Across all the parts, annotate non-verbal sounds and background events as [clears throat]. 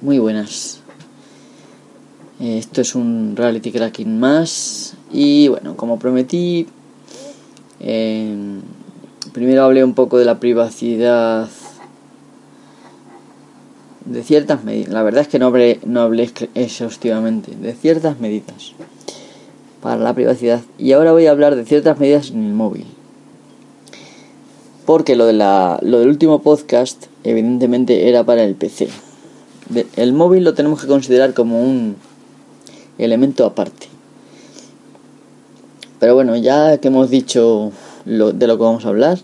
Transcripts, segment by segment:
Muy buenas. Eh, esto es un reality cracking más. Y bueno, como prometí, eh, primero hablé un poco de la privacidad de ciertas medidas. La verdad es que no hablé, no hablé exhaustivamente. De ciertas medidas para la privacidad. Y ahora voy a hablar de ciertas medidas en el móvil. Porque lo, de la, lo del último podcast, evidentemente, era para el PC el móvil lo tenemos que considerar como un elemento aparte. Pero bueno, ya que hemos dicho lo, de lo que vamos a hablar,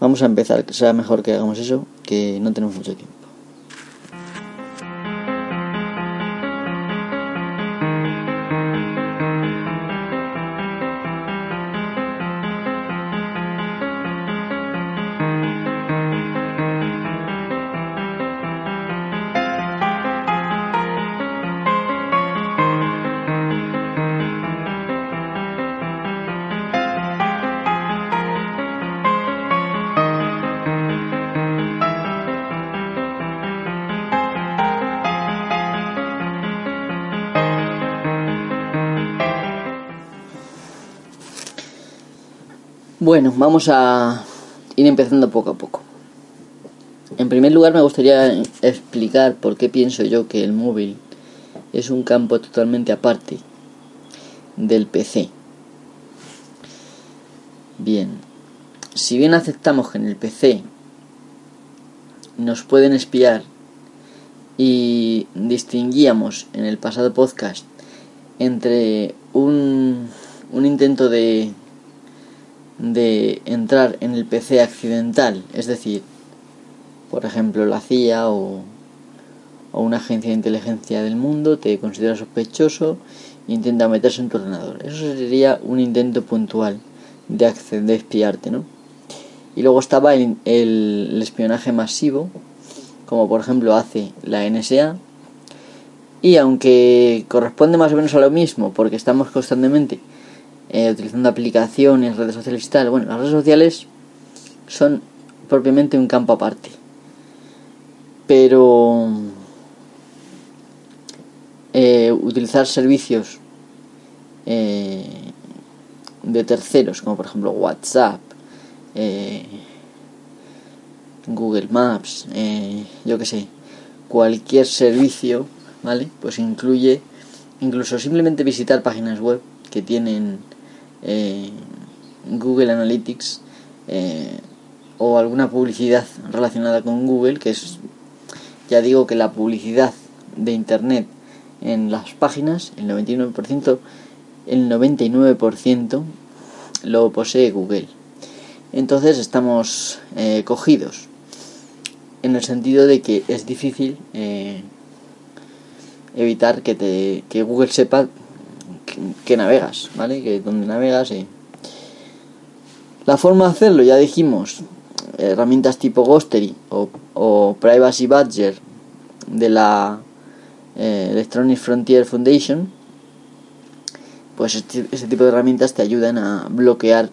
vamos a empezar. Será mejor que hagamos eso, que no tenemos mucho tiempo. Bueno, vamos a ir empezando poco a poco. En primer lugar me gustaría explicar por qué pienso yo que el móvil es un campo totalmente aparte del PC. Bien, si bien aceptamos que en el PC nos pueden espiar y distinguíamos en el pasado podcast entre un, un intento de de entrar en el PC accidental, es decir, por ejemplo la CIA o, o una agencia de inteligencia del mundo te considera sospechoso e intenta meterse en tu ordenador. Eso sería un intento puntual de acceder, de espiarte, ¿no? Y luego estaba el, el espionaje masivo, como por ejemplo hace la NSA, y aunque corresponde más o menos a lo mismo, porque estamos constantemente eh, utilizando aplicaciones, redes sociales y tal. Bueno, las redes sociales son propiamente un campo aparte. Pero eh, utilizar servicios eh, de terceros, como por ejemplo WhatsApp, Google Maps, yo que sé, cualquier servicio, ¿vale? Pues incluye incluso simplemente visitar páginas web que tienen eh, Google Analytics eh, o alguna publicidad relacionada con Google, que es, ya digo que la publicidad de Internet en las páginas, el 99%, el 99% lo posee Google. Entonces estamos eh, cogidos en el sentido de que es difícil evitar que, te, que Google sepa que, navegas, ¿vale? Que donde navegas y... La forma de hacerlo, ya dijimos, herramientas tipo Ghostery o, o Privacy Badger de la eh, Electronic Frontier Foundation, pues este, este, tipo de herramientas te ayudan a bloquear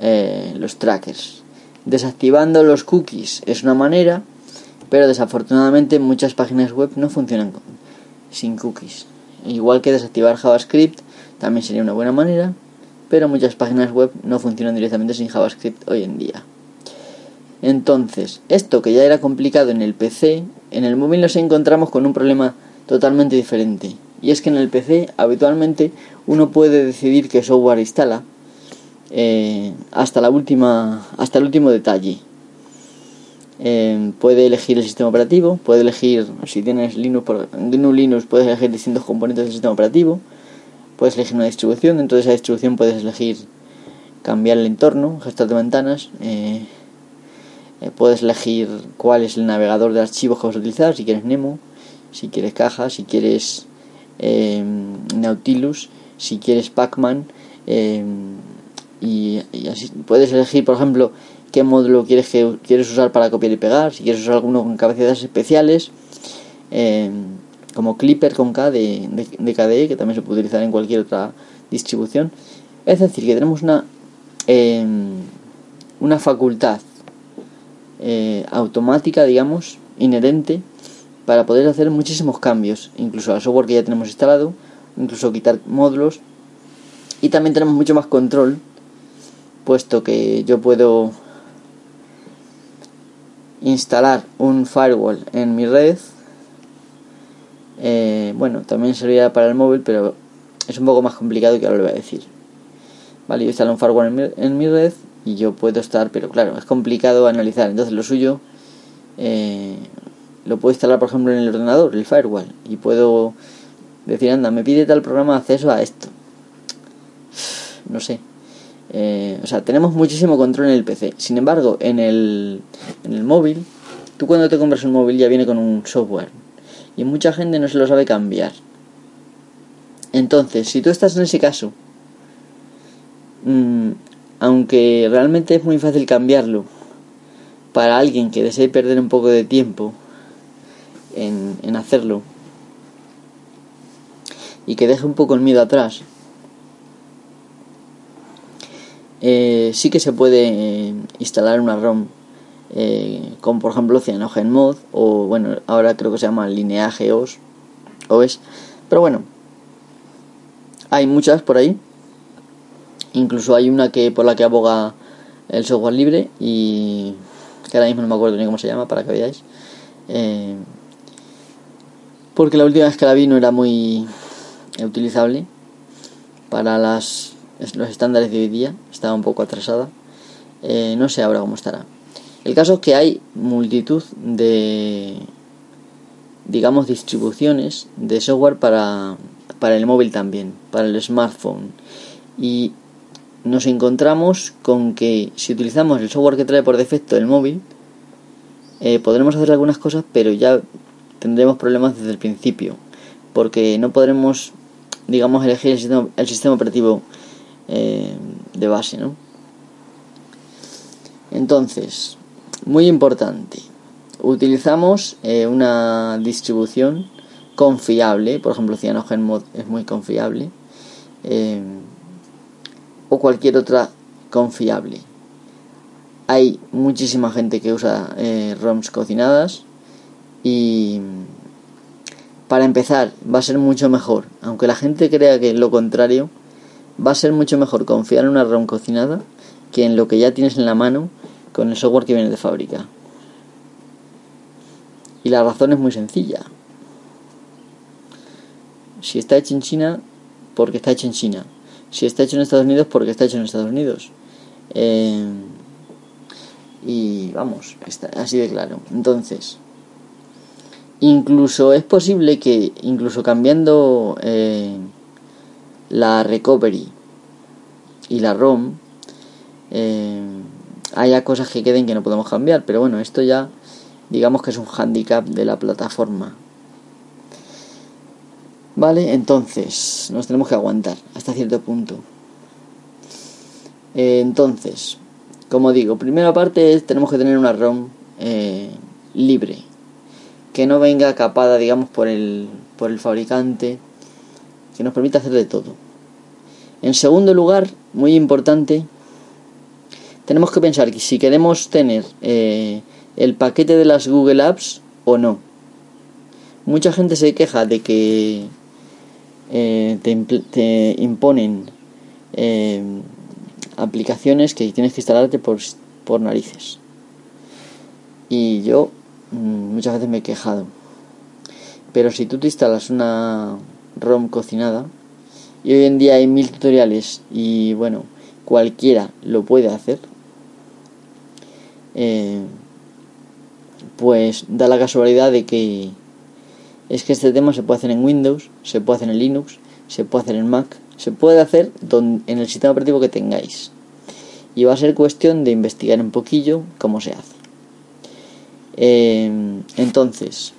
eh, los trackers. Desactivando los cookies es una manera, pero desafortunadamente muchas páginas web no funcionan sin cookies. Igual que desactivar JavaScript también sería una buena manera, pero muchas páginas web no funcionan directamente sin JavaScript hoy en día. Entonces, esto que ya era complicado en el PC, en el móvil nos encontramos con un problema totalmente diferente. Y es que en el PC habitualmente uno puede decidir qué software instala eh, hasta la última, hasta el último detalle. Eh, puede elegir el sistema operativo, puede elegir si tienes Linux, por, Linux puedes elegir distintos componentes del sistema operativo, puedes elegir una distribución, dentro de esa distribución puedes elegir cambiar el entorno, gestor de ventanas, eh, eh, puedes elegir cuál es el navegador de archivos que vas a utilizar, si quieres Nemo, si quieres caja, si quieres eh, Nautilus, si quieres Pacman y, y, así puedes elegir, por ejemplo, qué módulo quieres que quieres usar para copiar y pegar, si quieres usar alguno con capacidades especiales como Clipper con K de, de, KDE, que también se puede utilizar en cualquier otra distribución. Es decir, que tenemos una, em, una facultad eh, automática, digamos, inherente para poder hacer muchísimos cambios, incluso al software que ya tenemos instalado, incluso quitar módulos y también tenemos mucho más control, puesto que yo puedo instalar un firewall en mi red. Eh, bueno, también sería para el móvil, pero es un poco más complicado que ahora lo voy a decir. Vale, yo instalo un firewall en mi, en mi red y yo puedo estar, pero claro, es complicado analizar. Entonces lo suyo eh, lo puedo instalar, por ejemplo, en el ordenador, el firewall, y puedo decir, anda, me pide tal programa acceso a esto. No sé. Eh, o sea, tenemos muchísimo control en el PC. Sin embargo, en el, en el móvil, tú cuando te compras un móvil ya viene con un software. Y mucha gente no se lo sabe cambiar. Entonces, si tú estás en ese caso, mmm, aunque realmente es muy fácil cambiarlo para alguien que desee perder un poco de tiempo en, hacerlo y que deje un poco el miedo atrás, eh, sí que se puede eh, instalar una ROM eh, como por ejemplo CyanogenMod o bueno ahora creo que se llama Lineage OS, OS pero bueno hay muchas por ahí Incluso hay una que por la que aboga el software libre y que ahora mismo no me acuerdo ni cómo se llama para que veáis. Eh, porque la última vez que la vi no era muy utilizable para las, los estándares de hoy día, estaba un poco atrasada. Eh, no sé ahora cómo estará. El caso es que hay multitud de, digamos, distribuciones de software para, para el móvil también, para el smartphone. Y nos encontramos con que si utilizamos el software que trae por defecto el móvil, eh, podremos hacer algunas cosas, pero ya tendremos problemas desde el principio, porque no podremos, digamos, elegir el sistema, operativo eh, de base, ¿no? Entonces, muy importante, utilizamos eh, una distribución confiable, por ejemplo, CyanogenMod es muy confiable o cualquier otra confiable. Hay muchísima gente que usa eh, ROMs cocinadas y para empezar va a ser mucho mejor, aunque la gente crea que lo contrario, va a ser mucho mejor confiar en una ROM cocinada que en lo que ya tienes en la mano con el software que viene de fábrica. Y la razón es muy sencilla. Si está hecho en China, porque está hecho en China si está hecho en Estados Unidos porque está hecho en Estados Unidos. Eh, y vamos, está así de claro. Entonces, incluso es posible que, incluso cambiando eh, la recovery y la ROM, eh, haya cosas que queden que no podemos cambiar. Pero bueno, esto ya digamos que es un handicap de la plataforma. Vale, entonces nos tenemos que aguantar hasta cierto punto. Eh, entonces, como digo, primera parte es tenemos que tener una ROM eh, libre, que no venga capada, digamos, por el, por el fabricante, que nos permita hacer de todo. En segundo lugar, muy importante, tenemos que pensar que si queremos tener eh, el paquete de las Google Apps o no. Mucha gente se queja de que eh, te, imponen eh, aplicaciones que tienes que instalarte por, por narices. Y yo mm, muchas veces me he quejado. Pero si tú te instalas una ROM cocinada, y hoy en día hay mil tutoriales y bueno, cualquiera lo puede hacer, eh, pues da la casualidad de que es que este tema se puede hacer en Windows, se puede hacer en Linux, se puede hacer en Mac, se puede hacer en el sistema operativo que tengáis. Y va a ser cuestión de investigar un poquillo cómo se hace. Em, entonces,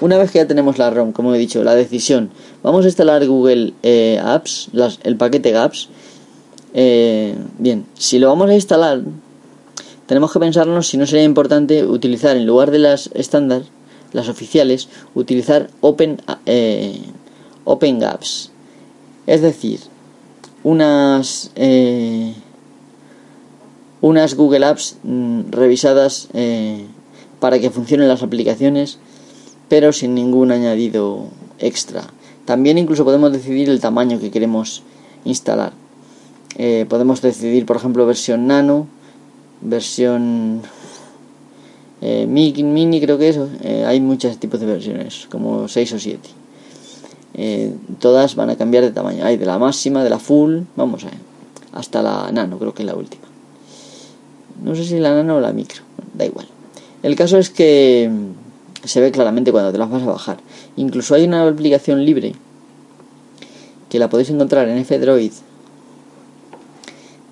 una vez que ya tenemos la ROM, como he dicho, la decisión, vamos a instalar Google eh, Apps, el paquete Apps. Eh, bien, si lo vamos a instalar, tenemos que pensarnos si no sería importante utilizar en lugar de las estándar las oficiales, utilizar Open, eh, open Gaps. Es decir, unas, unas Google Apps mm, revisadas para que funcionen las aplicaciones pero sin ningún añadido extra. También incluso podemos decidir el tamaño que queremos instalar. Eh, podemos decidir, por ejemplo, versión nano, versión eh, mini, creo que eso. Eh, hay muchos tipos de versiones, como 6 o 7. todas van a cambiar de tamaño. Hay de la máxima, de la full, vamos a ver, hasta la nano, creo que es la última. No sé si la nano o la micro, da igual. El caso es que se ve claramente cuando te las vas a bajar. Incluso hay una aplicación libre que la podéis encontrar en F-Droid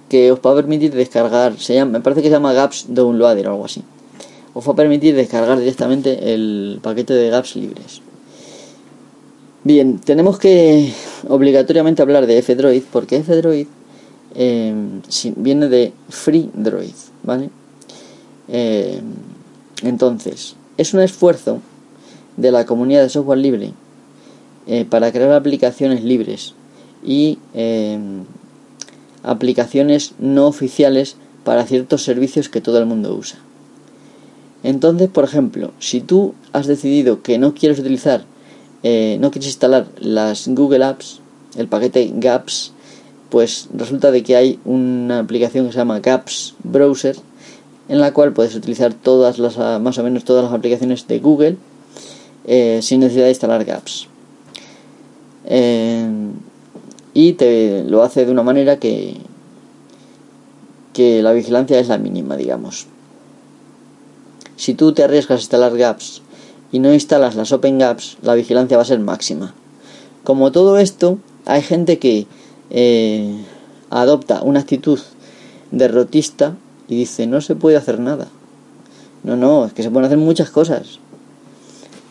que os va a permitir descargar, se llama, me parece que se llama Gaps Downloader o algo así. Os va a permitir descargar directamente el paquete de Gaps libres. Bien, tenemos que obligatoriamente hablar de F-Droid porque F-Droid eh, viene de Free Droid, ¿vale? Eh, entonces, es un esfuerzo de la comunidad de software libre eh, para crear aplicaciones libres y eh, aplicaciones no oficiales para ciertos servicios que todo el mundo usa. Entonces, por ejemplo, si tú has decidido que no quieres utilizar, eh, no quieres instalar las Google Apps, el paquete Gaps, pues resulta de que hay una aplicación que se llama Gaps Browser en la cual puedes utilizar todas las ah, más o menos todas las aplicaciones de Google eh, sin necesidad de instalar Gaps. Eh, y te lo hace de una manera que que la vigilancia es la mínima digamos. Si tú te arriesgas a instalar Gaps y no instalas las Open Gaps la vigilancia va a ser máxima. Como todo esto hay gente que eh, adopta una actitud derrotista dice, no se puede hacer nada. No, no, es que se pueden hacer muchas cosas.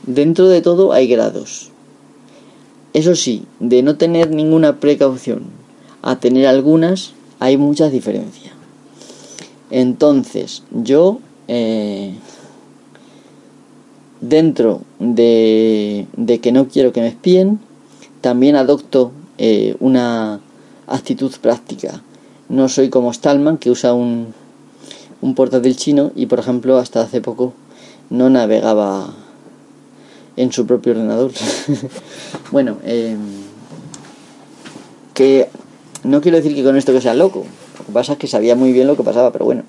Dentro de todo hay grados. Eso sí, de no tener ninguna precaución a tener algunas, hay muchas diferencias. Entonces, yo, eh, dentro de, de, que no quiero que me espíen, también adopto eh, una actitud práctica. No soy como Stallman, que usa un, un portátil chino y por ejemplo hasta hace poco no navegaba en su propio ordenador. [laughs] bueno, em, que no quiero decir que con esto que sea loco, lo que pasa es que sabía muy bien lo que pasaba, pero bueno,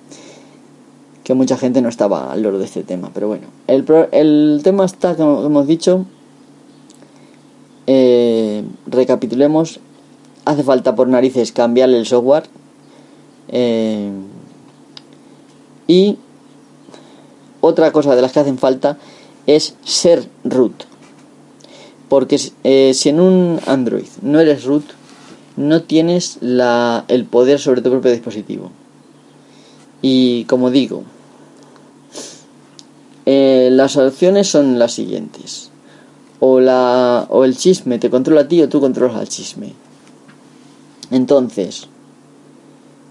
que mucha gente no estaba al loro de este tema, pero bueno, el, el tema está, como hemos dicho, eh, recapitulemos, hace falta por narices cambiarle el software. Eh, y otra cosa de las que hacen falta es ser root. Porque eh, si en un Android no eres root, no tienes la, el poder sobre tu propio dispositivo. Y como digo, eh, las opciones son las siguientes. O, la, o el chisme te controla a ti o tú controlas al chisme. Entonces,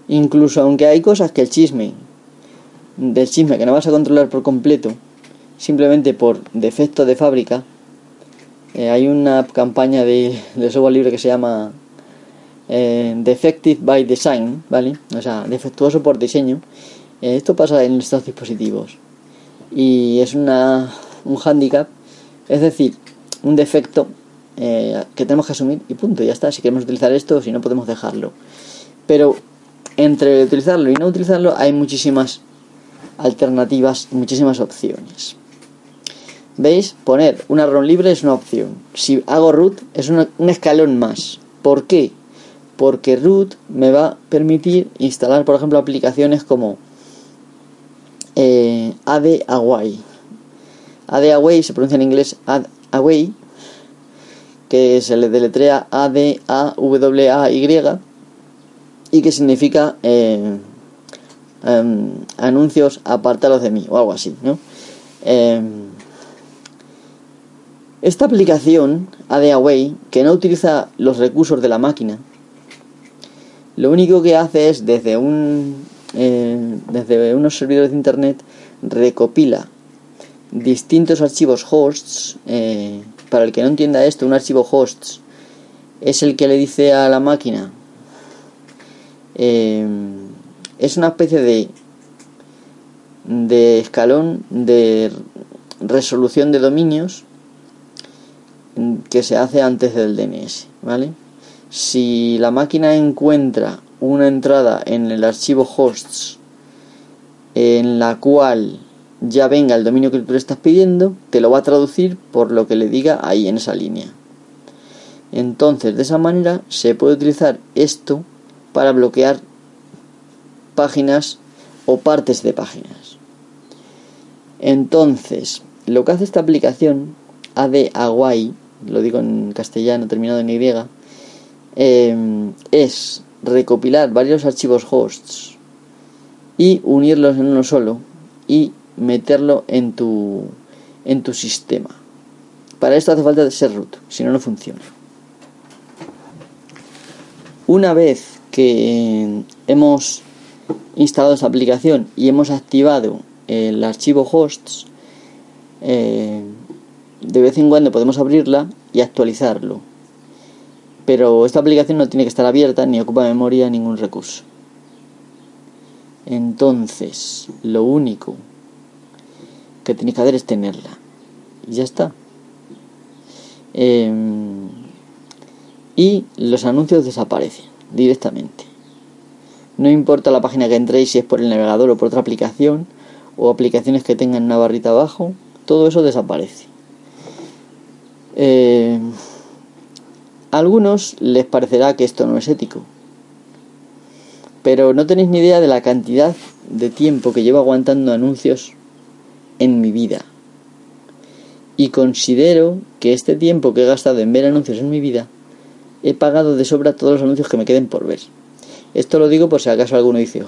incluso aunque hay cosas que el chisme del chisme que no vas a controlar por completo, simplemente por defecto de fábrica, eh, hay una campaña de, software libre que se llama eh, Defective by Design, ¿vale? O sea, defectuoso por diseño. Eh, esto pasa en estos dispositivos y es una, un handicap, es decir, un defecto que tenemos que asumir y punto, ya está. Si queremos utilizar esto, si no podemos dejarlo. Pero entre utilizarlo y no utilizarlo hay muchísimas alternativas, muchísimas opciones. ¿Veis? Poner una ROM libre es una opción. Si hago root es un escalón más. ¿Por qué? Porque root me va a permitir instalar, por ejemplo, aplicaciones como eh, AD Away. AD Away se pronuncia en inglés AD Away, que se le deletrea A D A W A Y y que significa eh, Em, anuncios apartados de mí o algo así, ¿no? Em, esta aplicación, ADAway, que no utiliza los recursos de la máquina, lo único que hace es desde un eh, desde unos servidores de internet recopila distintos archivos hosts. Eh, para el que no entienda esto, un archivo hosts es el que le dice a la máquina eh, es una especie de, de escalón de resolución de dominios que se hace antes del DNS, ¿vale? Si la máquina encuentra una entrada en el archivo hosts en la cual ya venga el dominio que tú le estás pidiendo, te lo va a traducir por lo que le diga ahí en esa línea. Entonces, de esa manera se puede utilizar esto para bloquear páginas o partes de páginas. Entonces, lo que hace esta aplicación, AD Hawaii, lo digo en castellano terminado en Y, eh, es recopilar varios archivos hosts y unirlos en uno solo y meterlo en tu en tu sistema. Para esto hace falta ser root, si no no funciona. Una vez que hemos instalado esa aplicación y hemos activado el archivo hosts, eh, de vez en cuando podemos abrirla y actualizarlo. Pero esta aplicación no tiene que estar abierta ni ocupa memoria ningún recurso. Entonces, lo único que tenéis que hacer es tenerla. Y ya está. Em, y los anuncios desaparecen directamente. No importa la página que entréis, si es por el navegador o por otra aplicación, o aplicaciones que tengan una barrita abajo, todo eso desaparece. Eh, a algunos les parecerá que esto no es ético, pero no tenéis ni idea de la cantidad de tiempo que llevo aguantando anuncios en mi vida. Y considero que este tiempo que he gastado en ver anuncios en mi vida, he pagado de sobra todos los anuncios que me queden por ver. Esto lo digo por si acaso alguno dice,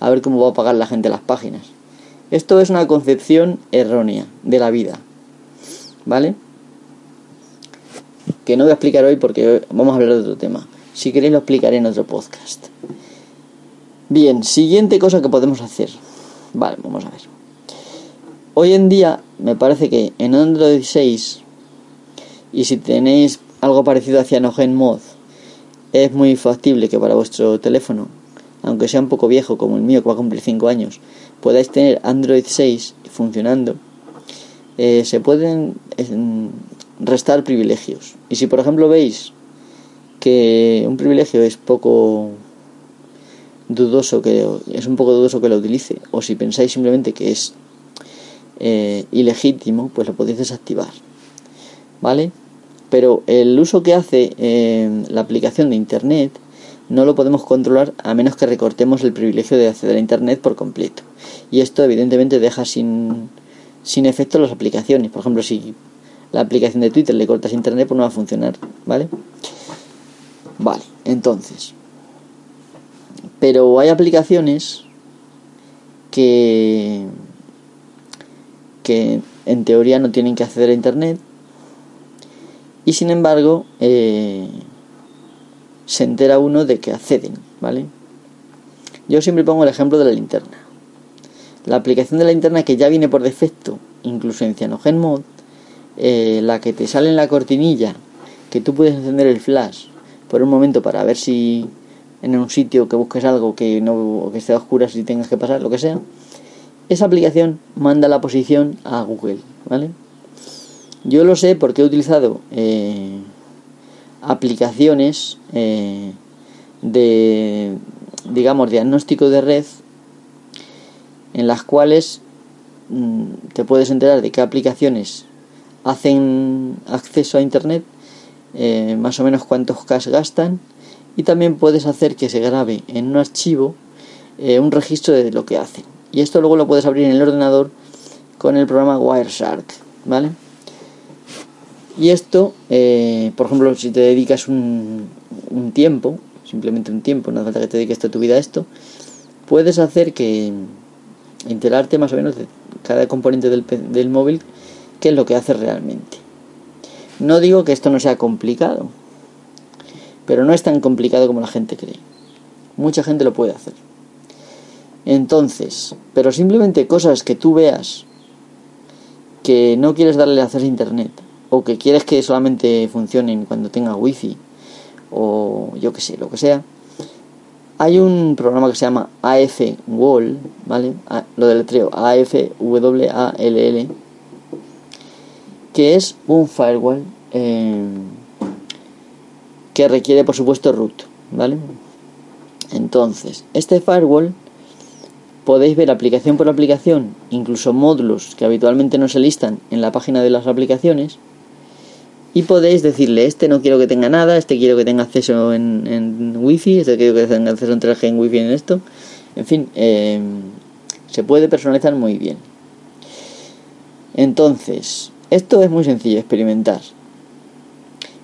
a ver cómo va a pagar la gente las páginas. Esto es una concepción errónea de la vida. ¿Vale? Que no voy a explicar hoy porque vamos a hablar de otro tema. Si queréis lo explicaré en otro podcast. Bien, siguiente cosa que podemos hacer. Vale, vamos a ver. Hoy en día me parece que en Android 6 y si tenéis algo parecido a CyanogenMod es muy factible que para vuestro teléfono, aunque sea un poco viejo como el mío que va a cumplir 5 años, podáis tener Android 6 funcionando, eh, se pueden restar privilegios. Y si por ejemplo veis que un privilegio es poco dudoso que es un poco dudoso que lo utilice o si pensáis simplemente que es eh, ilegítimo, pues lo podéis desactivar. ¿Vale? Pero el uso que hace eh, la aplicación de Internet no lo podemos controlar a menos que recortemos el privilegio de acceder a Internet por completo. Y esto evidentemente deja sin, sin efecto las aplicaciones. Por ejemplo, si la aplicación de Twitter le cortas Internet, pues no va a funcionar. ¿Vale? Vale, entonces. Pero hay aplicaciones que que en teoría no tienen que acceder a Internet y sin embargo eh, se entera uno de que acceden, ¿vale? Yo siempre pongo el ejemplo de la linterna. La aplicación de la linterna que ya viene por defecto, incluso en CyanogenMod, eh, la que te sale en la cortinilla, que tú puedes encender el flash por un momento para ver si en un sitio que busques algo que no que esté a oscuras y tengas que pasar, lo que sea, esa aplicación manda la posición a Google, ¿vale? Yo lo sé porque he utilizado eh, aplicaciones eh, de, digamos, diagnóstico de red en las cuales mm, te puedes enterar de qué aplicaciones hacen acceso a Internet, eh, más o menos cuántos cash gastan y también puedes hacer que se grabe en un archivo un registro de lo que hacen. Y esto luego lo puedes abrir en el ordenador con el programa Wireshark, ¿vale? Y esto, eh, por ejemplo, si te dedicas un, tiempo, simplemente un tiempo, no hace falta que te dediques toda tu vida a esto, puedes hacer que enterarte más o menos de cada componente del, del móvil, qué es lo que hace realmente. No digo que esto no sea complicado, pero no es tan complicado como la gente cree. Mucha gente lo puede hacer. Entonces, pero simplemente cosas que tú veas que no quieres darle a internet o que quieres que solamente funcionen cuando tenga wifi o yo que sé, lo que sea. Hay un programa que se llama AF Wall, ¿vale? lo deletreo AF W A que es un firewall eh, que requiere por supuesto root, ¿vale? Entonces, este firewall podéis ver aplicación por aplicación, incluso módulos que habitualmente no se listan en la página de las aplicaciones, y podéis decirle, este no quiero que tenga nada, este quiero que tenga acceso en, en wifi, este quiero que tenga acceso en 3G en wifi en esto, en fin, eh, se puede personalizar muy bien. Entonces, esto es muy sencillo, experimentar.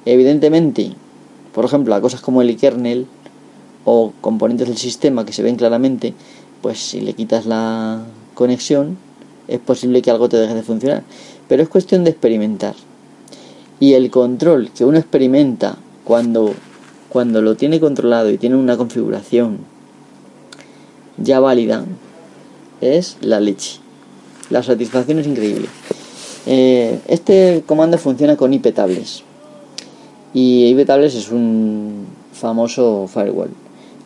Evidentemente, por ejemplo, a cosas como el kernel o componentes del sistema que se ven claramente, pues si le quitas la conexión, es posible que algo te deje de funcionar. Pero es cuestión de experimentar. Y el control que uno experimenta cuando, cuando lo tiene controlado y tiene una configuración ya válida, es la leche. La satisfacción es increíble. Eh, este comando funciona con IP tables. Y IP tables es un famoso firewall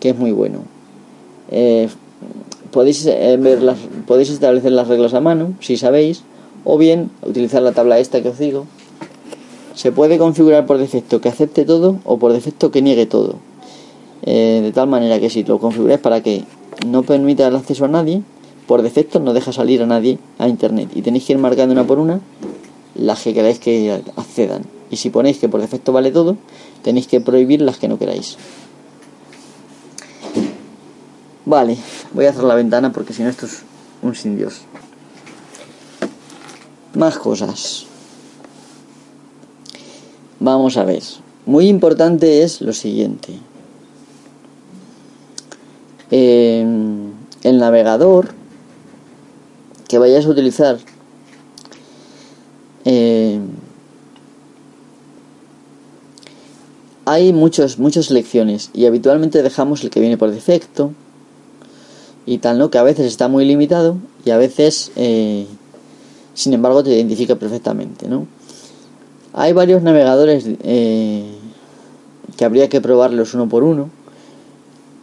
que es muy bueno. Eh, podéis, eh, ver las, podéis establecer las reglas a mano, si sabéis, o bien utilizar la tabla esta que os digo. Se puede configurar por defecto que acepte todo o por defecto que niegue todo. de tal manera que si lo configuráis para que no permita el acceso a nadie, por defecto no deja salir a nadie a internet y tenéis que ir marcando una por una las que queráis que accedan. Y si ponéis que por defecto vale todo, tenéis que prohibir las que no queráis. Vale, voy a cerrar la ventana porque si no esto es un sin Dios. Más cosas. Vamos a ver. Muy importante es lo siguiente. el navegador que vayas a utilizar eh, hay muchos, muchas selecciones y habitualmente dejamos el que viene por defecto y tal, ¿no? Que a veces está muy limitado y a veces, eh, sin embargo, te identifica perfectamente, ¿no? Hay varios navegadores eh, que habría que probarlos uno por uno,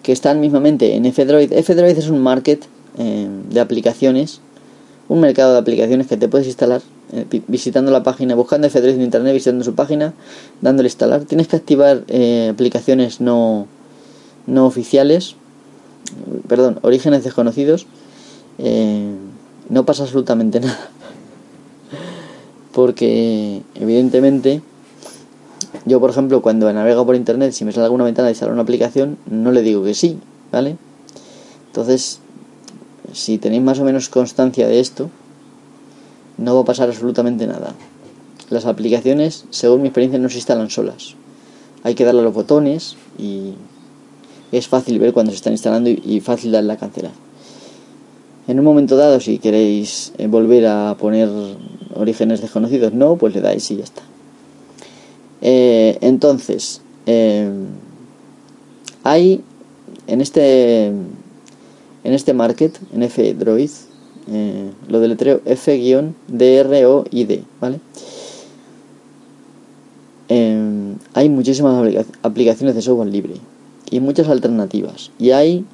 que están mismamente en F-Droid. F-Droid es un market de aplicaciones un mercado de aplicaciones que te puedes instalar eh, visitando la página, buscando F3 en internet, visitando su página, dándole instalar. Tienes que activar eh, aplicaciones no, no oficiales, perdón, orígenes desconocidos. Eh, no pasa absolutamente nada. Porque, evidentemente, yo, por ejemplo, cuando navego por internet, si me sale alguna ventana de instalar una aplicación, no le digo que sí, ¿vale? Entonces, si tenéis más o menos constancia de esto, no va a pasar absolutamente nada. Las aplicaciones, según mi experiencia, no se instalan solas. Hay que darle a los botones y es fácil ver cuando se están instalando y fácil darle a cancelar. En un momento dado, si queréis eh, volver a poner orígenes desconocidos, no, pues le dais y ya está. Eh, entonces, eh, hay en este en este market, en F-Droid, eh, lo deletreo F-D-R-O-I-D, ¿vale? Em, hay muchísimas aplicaciones de software libre y muchas alternativas. Y hay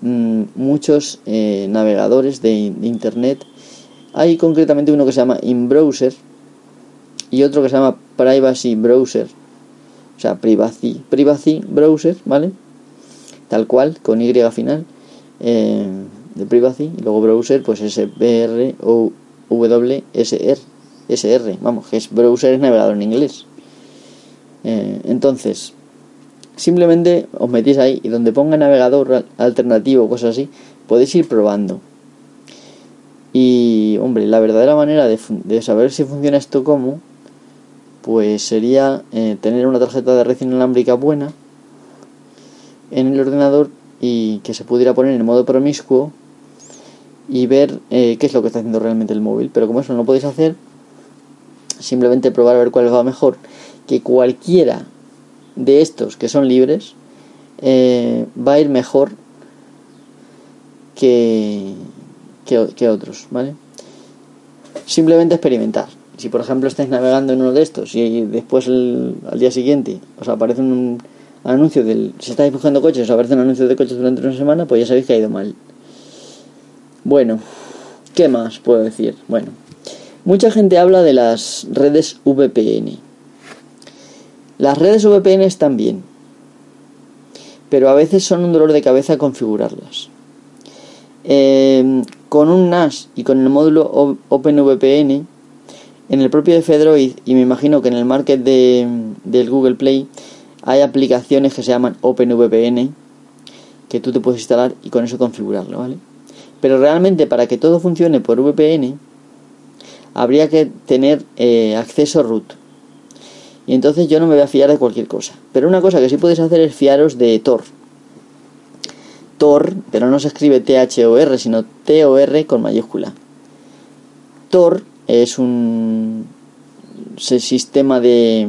mm, muchos eh, navegadores de, internet. Hay concretamente uno que se llama InBrowser y otro que se llama Privacy Browser. O sea, Privacy, Privacy Browser, ¿vale? Tal cual, con Y final eh, de privacy y luego browser pues SBR o WSR SR, vamos, que es browser es navegador en inglés. Eh, entonces, simplemente os metís ahí y donde ponga navegador alternativo o cosas así, podéis ir probando. Y, hombre, la verdadera manera de, saber si funciona esto como, pues sería eh, tener una tarjeta de red inalámbrica buena en el ordenador y que se pudiera poner en modo promiscuo y ver eh, qué es lo que está haciendo realmente el móvil. Pero como eso no podéis hacer, simplemente probar a ver cuál va mejor. Que cualquiera de estos que son libres eh, va a ir mejor que, que, otros, ¿vale? Simplemente experimentar. Si por ejemplo estáis navegando en uno de estos y después al día siguiente os aparece un, anuncio del. Si estáis buscando coches, o aparece un anuncio de coches durante una semana, pues ya sabéis que ha ido mal. Bueno, ¿qué más puedo decir? Bueno, mucha gente habla de las redes VPN. Las redes VPN están bien, pero a veces son un dolor de cabeza configurarlas. Eh, con un NAS y con el módulo OpenVPN, en el propio Fedroid, y me imagino que en el market de, del Google Play, hay aplicaciones que se llaman OpenVPN, que tú te puedes instalar y con eso configurarlo, ¿vale? Pero realmente para que todo funcione por VPN, habría que tener eh, acceso root. Y entonces yo no me voy a fiar de cualquier cosa. Pero una cosa que sí podéis hacer es fiaros de Tor. Tor, pero no se escribe T-H-O-R, sino T-O-R con mayúscula. Tor es un sistema de,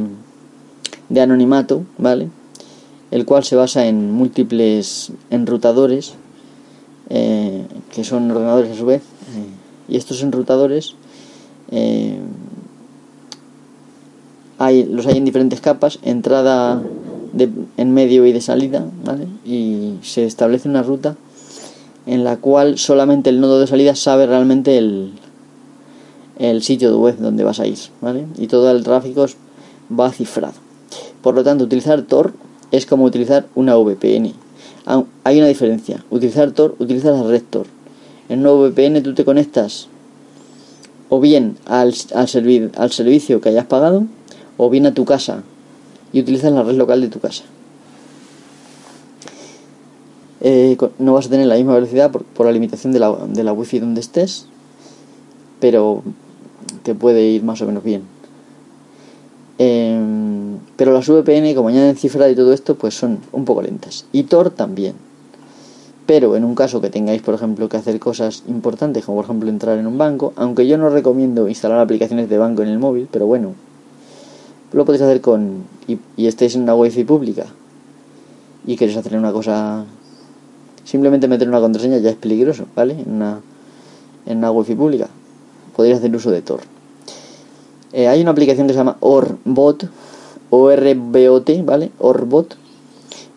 de anonimato, ¿vale? El cual se basa en múltiples enrutadores, eh, que son ordenadores a su vez. Y estos enrutadores eh, hay, los hay en diferentes capas, entrada de, en medio y de salida, ¿vale? Y se establece una ruta en la cual solamente el nodo de salida sabe realmente el, el sitio de web donde vas a ir, ¿vale? Y todo el tráfico va cifrado. Por lo tanto, utilizar Tor es como utilizar una VPN. Hay una diferencia. Utilizar Tor, utilizas la red Tor. En una VPN tú te conectas o bien al, al, al servicio que hayas pagado o bien a tu casa y utilizas la red local de tu casa. Eh, no vas a tener la misma velocidad por, la limitación de la, de la wifi donde estés, pero te puede ir más o menos bien. Em, pero las VPN, como añaden cifrado y todo esto, pues son un poco lentas. Y Tor también. Pero en un caso que tengáis, por ejemplo, que hacer cosas importantes, como por ejemplo entrar en un banco, aunque yo no recomiendo instalar aplicaciones de banco en el móvil, pero bueno, lo podéis hacer con. y, y estéis en una wifi pública y queréis hacer una cosa. Simplemente meter una contraseña ya es peligroso, ¿vale? En una, en una wifi pública. Podéis hacer uso de Tor. Eh, hay una aplicación que se llama Orbot, O-R-B-O-T, ¿vale? Orbot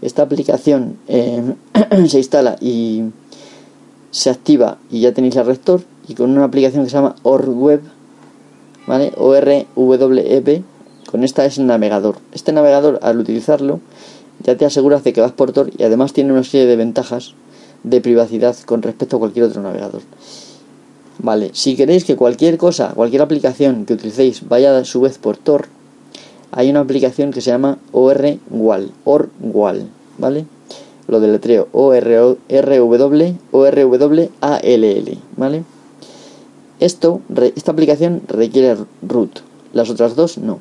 esta aplicación eh, [clears throat] se instala y se activa y ya tenéis el rector y con una aplicación que se llama ORWeb, ¿vale? O-R-W-E-B, con esta es el navegador. Este navegador al utilizarlo ya te aseguras de que vas por Tor y además tiene una serie de ventajas de privacidad con respecto a cualquier otro navegador. Vale, si queréis que cualquier cosa, cualquier aplicación que utilicéis vaya a su vez por Tor, hay una aplicación que se llama ORWAL, ORWAL, ¿vale? Lo deletreo O-R-W, O-R-W-A-L-L, ¿vale? Esto, esta aplicación requiere root, las otras dos no.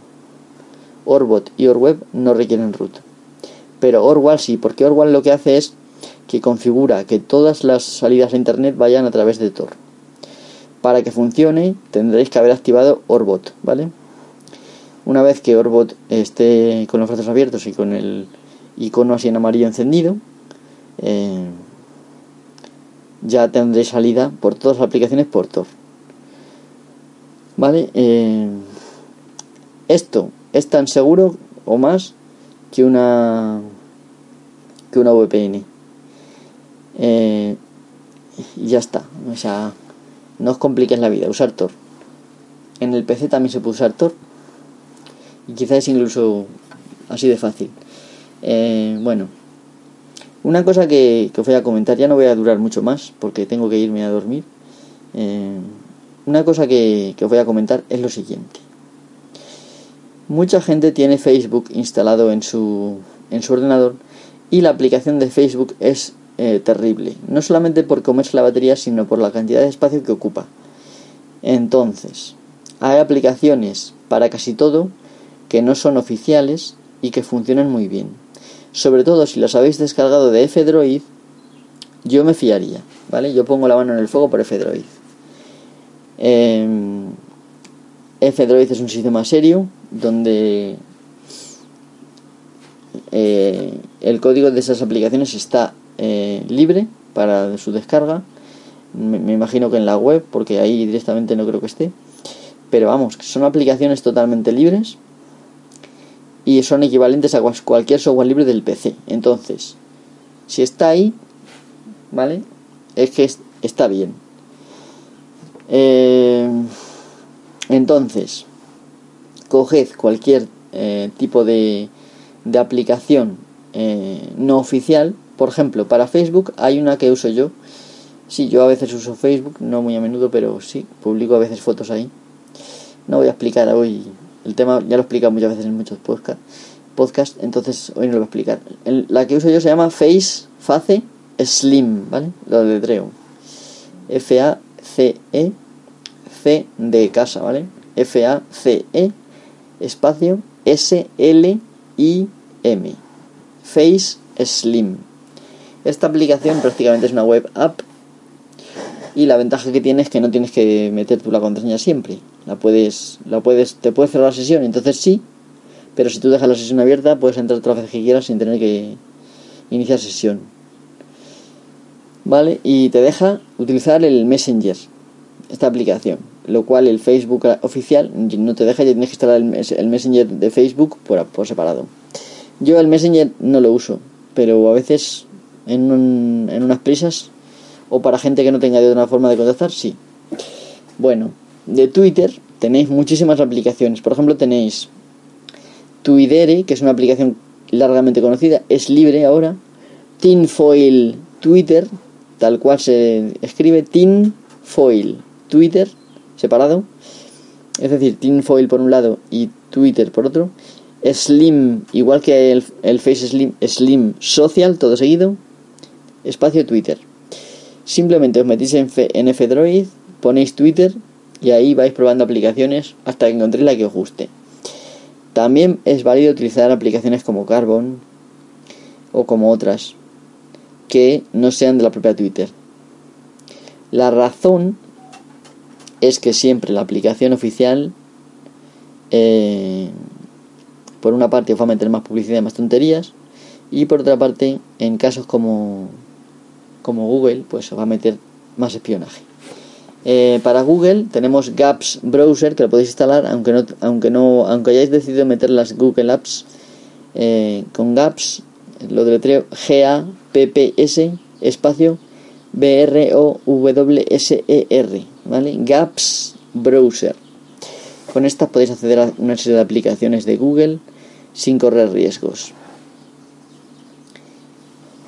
Orbot y Orweb no requieren root. Pero Orwal sí, porque Orwal lo que hace es que configura que todas las salidas a internet vayan a través de Tor. Para que funcione tendréis que haber activado Orbot, ¿vale? Una vez que Orbot esté con los brazos abiertos y con el icono así en amarillo encendido, eh, ya tendré salida por todas las aplicaciones por Tor. ¿Vale? Eh, esto es tan seguro o más que una que una VPN. Eh, y ya está. O sea, no os compliques la vida, usar Tor. En el PC también se puede usar Tor y quizás incluso así de fácil. Eh, bueno, una cosa que, os voy a comentar, ya no voy a durar mucho más porque tengo que irme a dormir. Eh, una cosa que, os voy a comentar es lo siguiente. Mucha gente tiene Facebook instalado en su, en su ordenador y la aplicación de Facebook es eh, terrible. No solamente por comerse la batería, sino por la cantidad de espacio que ocupa. Entonces, hay aplicaciones para casi todo que no son oficiales y que funcionan muy bien. Sobre todo si las habéis descargado de F-Droid, yo me fiaría, ¿vale? Yo pongo la mano en el fuego por F-Droid. Eh, F-Droid es un sistema serio donde eh, el código de esas aplicaciones está eh, libre para su descarga. me, imagino que en la web, porque ahí directamente no creo que esté. Pero vamos, son aplicaciones totalmente libres y son equivalentes a cualquier software libre del PC. Entonces, si está ahí, ¿vale? Es que está bien. Eh, entonces, coged cualquier eh, tipo de, de aplicación eh, no oficial, por ejemplo, para Facebook hay una que uso yo. Sí, yo a veces uso Facebook, no muy a menudo, pero sí, publico a veces fotos ahí. No voy a explicar hoy el tema, ya lo he explicado muchas veces en muchos podcasts, podcast, entonces hoy no lo voy a explicar. la que uso yo se llama Face, Face Slim, ¿vale? Lo letreo. F-A-C-E, De casa, ¿vale? F-A-C-E, espacio, S-L-I-M. Face Slim. Esta aplicación prácticamente es una web app y la ventaja que tiene es que no tienes que meter tú la contraseña siempre. La puedes, la puedes, te puedes cerrar la sesión, entonces sí, pero si tú dejas la sesión abierta puedes entrar otra vez que quieras sin tener que iniciar sesión. ¿Vale? Y te deja utilizar el Messenger, esta aplicación, lo cual el Facebook oficial no te deja, ya tienes que instalar el, Messenger de Facebook por, por separado. Yo el Messenger no lo uso, pero a veces en, en unas prisas o para gente que no tenga de otra forma de contactar, sí. Bueno, de Twitter tenéis muchísimas aplicaciones. Por ejemplo, tenéis Twitter, que es una aplicación largamente conocida, es libre ahora. Tinfoil Twitter, tal cual se escribe Tinfoil Twitter, separado. Es decir, Tinfoil por un lado y Twitter por otro. Slim, igual que el, el Face Slim, Slim Social, todo seguido. Espacio Twitter. Simplemente os metís en, en F-Droid, ponéis Twitter y ahí vais probando aplicaciones hasta que encontréis la que os guste. También es válido utilizar aplicaciones como Carbon o como otras que no sean de la propia Twitter. La razón es que siempre la aplicación oficial, eh, por una parte, va a meter más publicidad y más tonterías, y por otra parte, en casos como como Google, pues va a meter más espionaje. Eh, para Google tenemos Gaps Browser que lo podéis instalar, aunque no, aunque no, aunque hayáis decidido meter las Google Apps eh, con Gaps, lo deletreo G A P P S espacio B R O W S E R, ¿vale? Gaps Browser. Con estas podéis acceder a una serie de aplicaciones de Google sin correr riesgos.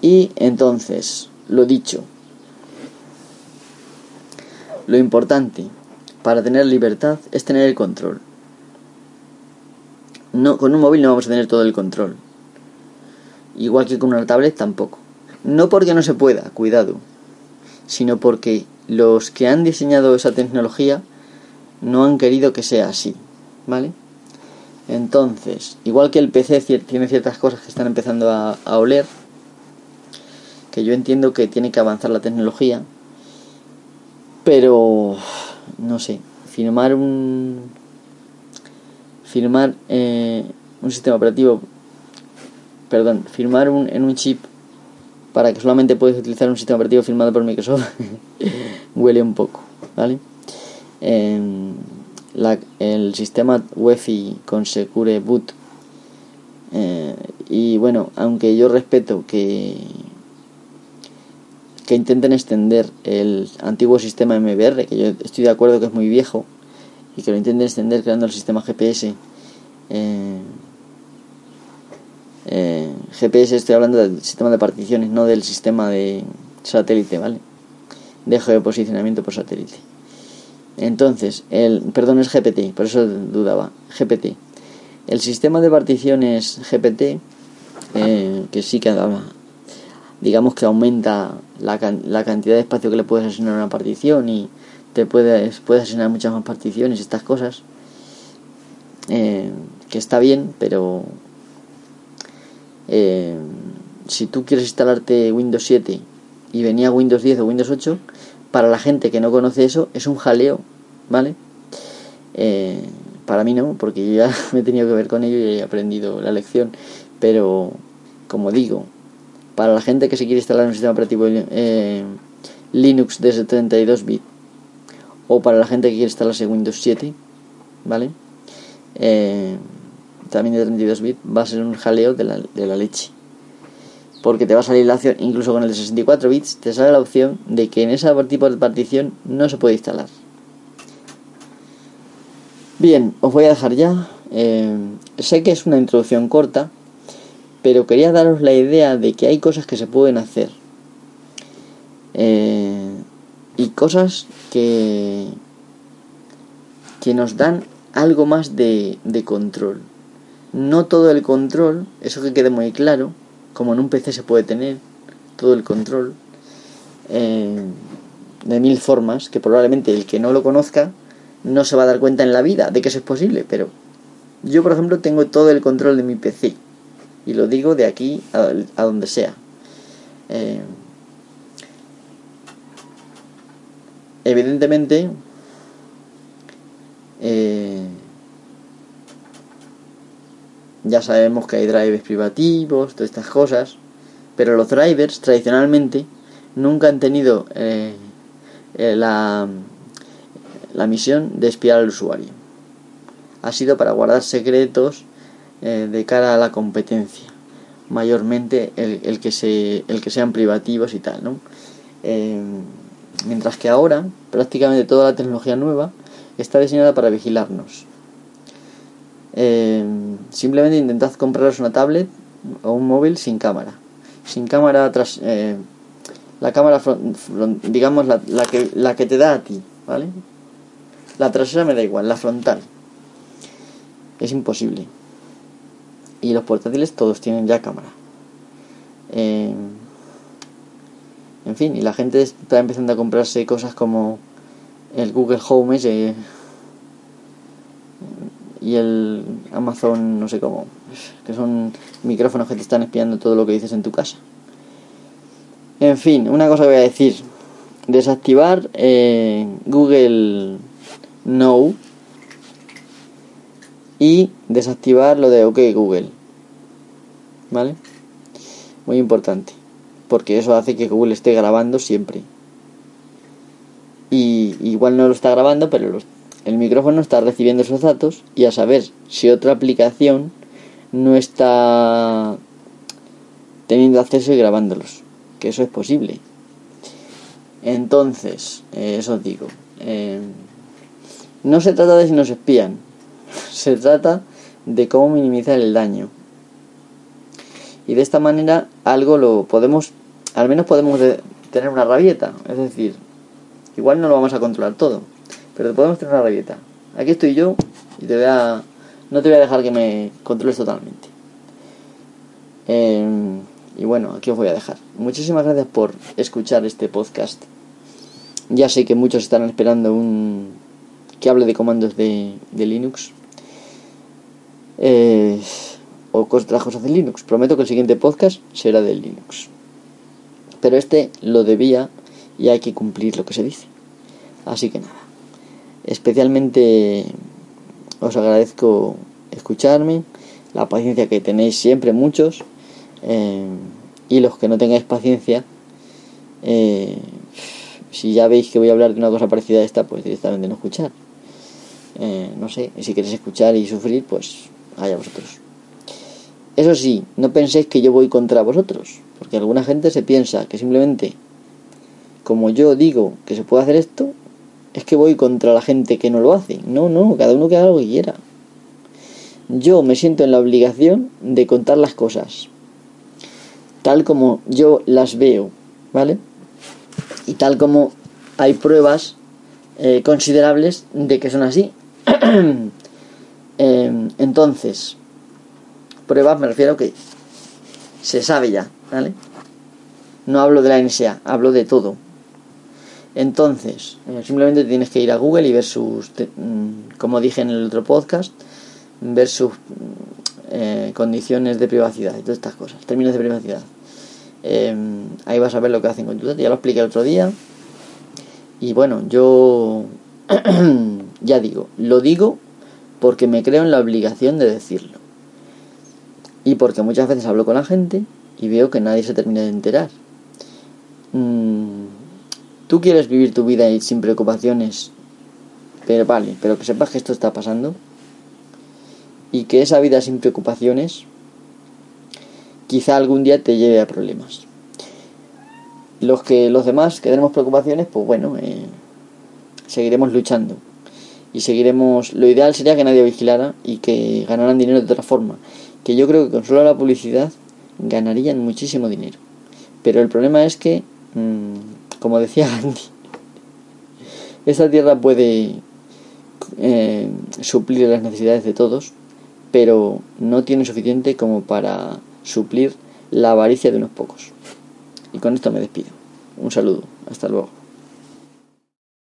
Y entonces, lo dicho. Lo importante para tener libertad es tener el control. No, con un móvil no vamos a tener todo el control. Igual que con una tablet tampoco. No porque no se pueda, cuidado, sino porque los que han diseñado esa tecnología no han querido que sea así, ¿vale? Entonces, igual que el PC tiene ciertas cosas que están empezando a, oler, que yo entiendo que tiene que avanzar la tecnología, pero no sé, firmar un firmar eh, un sistema operativo, perdón, firmar un, en un chip para que solamente puedes utilizar un sistema operativo firmado por Microsoft [laughs] huele un poco, ¿vale? Em, el sistema UEFI con Secure Boot eh, y bueno, aunque yo respeto que que intenten extender el antiguo sistema MBR, que yo estoy de acuerdo que es muy viejo, y que lo intenten extender creando el sistema GPS. Eh, eh, GPS estoy hablando del sistema de particiones, no del sistema de satélite, ¿vale? De geoposicionamiento por satélite. Entonces, el, perdón, es GPT, por eso dudaba, GPT. El sistema de particiones GPT, eh, que sí que digamos que aumenta la, cantidad de espacio que le puedes asignar a una partición y te puedes, puedes asignar muchas más particiones, estas cosas, eh, que está bien, pero eh, si tú quieres instalarte Windows 7 y venía Windows 10 o Windows 8, para la gente que no conoce eso es un jaleo, ¿vale? Eh, para mí no, porque yo ya [laughs] me he tenido que ver con ello y he aprendido la lección, pero como digo, para la gente que se quiere instalar un sistema operativo eh, Linux desde 32 bits o para la gente que quiere instalarse Windows 7, ¿vale? Eh, también de 32 bits va a ser un jaleo de la, de la leche. Porque te va a salir la opción, incluso con el de 64 bits, te sale la opción de que en ese tipo de partición no se puede instalar. Bien, os voy a dejar ya. Eh, sé que es una introducción corta, pero quería daros la idea de que hay cosas que se pueden hacer. Eh, y cosas que, que nos dan algo más de, de control. No todo el control, eso que quede muy claro, como en un PC se puede tener todo el control eh, de mil formas, que probablemente el que no lo conozca no se va a dar cuenta en la vida de que eso es posible, pero yo por ejemplo tengo todo el control de mi PC y lo digo de aquí a, donde sea. Eh, evidentemente eh, ya sabemos que hay drivers privativos, todas estas cosas, pero los drivers tradicionalmente nunca han tenido eh, eh, la, la, misión de espiar al usuario. Ha sido para guardar secretos eh, de cara a la competencia, mayormente el, que, se, el que sean privativos y tal, ¿no? mientras que ahora prácticamente toda la tecnología nueva está diseñada para vigilarnos. Simplemente intentad compraros una tablet o un móvil sin cámara. Sin cámara tras eh, la cámara digamos la, la, que la que te da a ti vale la trasera me da igual la frontal. Es imposible. Y los portátiles todos tienen ya cámara. Eh, en fin y la gente está empezando a comprarse cosas como el Google Home ese y el Amazon no sé cómo que son micrófonos que te están espiando todo lo que dices en tu casa. En fin, una cosa que voy a decir. Desactivar eh, Google No y desactivar lo de OK Google. ¿Vale? Muy importante. Porque eso hace que Google esté grabando siempre. Y igual no lo está grabando, pero el micrófono está recibiendo esos datos y a saber si otra aplicación no está teniendo acceso y grabándolos, que eso es posible. Entonces, eh, eso digo, eh, no se trata de si nos espían, [laughs] se trata de cómo minimizar el daño. Y de esta manera algo lo podemos, al menos podemos tener una rabieta, es decir, igual no lo vamos a controlar todo, pero podemos tener una rabieta. Aquí estoy yo y te voy a no te voy a dejar que me controles totalmente. Em, y bueno, aquí os voy a dejar. Muchísimas gracias por escuchar este podcast. Ya sé que muchos están esperando un que hable de comandos de, Linux. Eh, o cosas de Linux. Prometo que el siguiente podcast será de Linux. Pero este lo debía y hay que cumplir lo que se dice. Así que nada. Especialmente os agradezco escucharme, la paciencia que tenéis siempre muchos eh, y los que no tengáis paciencia, eh, si ya veis que voy a hablar de una cosa parecida a esta, pues directamente no escuchar. Eh, no sé, si queréis escuchar y sufrir, pues allá vosotros. Eso sí, no penséis que yo voy contra vosotros, porque alguna gente se piensa que simplemente, como yo digo que se puede hacer esto, es que voy contra la gente que no lo hace. No, no, cada uno que haga lo que quiera. Yo me siento en la obligación de contar las cosas tal como yo las veo, ¿vale? Y tal como hay pruebas eh, considerables de que son así. [clears throat] Em, entonces, pruebas me refiero que se sabe ya, ¿vale? No hablo de la NSA, hablo de todo. Entonces, eh, simplemente tienes que ir a Google y ver sus, mm, como dije en el otro podcast, ver sus eh, condiciones de privacidad y todas estas cosas, términos de privacidad. Em, ahí vas a ver lo que hacen con tu ya lo expliqué el otro día. Y bueno, yo [clears throat] ya digo, lo digo porque me creo en la obligación de decirlo. Y porque muchas veces hablo con la gente y veo que nadie se termina de enterar. Mm, Tú quieres vivir tu vida sin preocupaciones, pero vale, pero que sepas que esto está pasando y que esa vida sin preocupaciones quizá algún día te lleve a problemas. Los que los demás que tenemos preocupaciones, pues bueno, eh, seguiremos luchando y seguiremos. Lo ideal sería que nadie vigilara y que ganaran dinero de otra forma. Que yo creo que con solo la publicidad ganarían muchísimo dinero. Pero el problema es que, mm, como decía Andy, esta tierra puede eh, suplir las necesidades de todos, pero no tiene suficiente como para suplir la avaricia de unos pocos. Y con esto me despido. Un saludo. Hasta luego.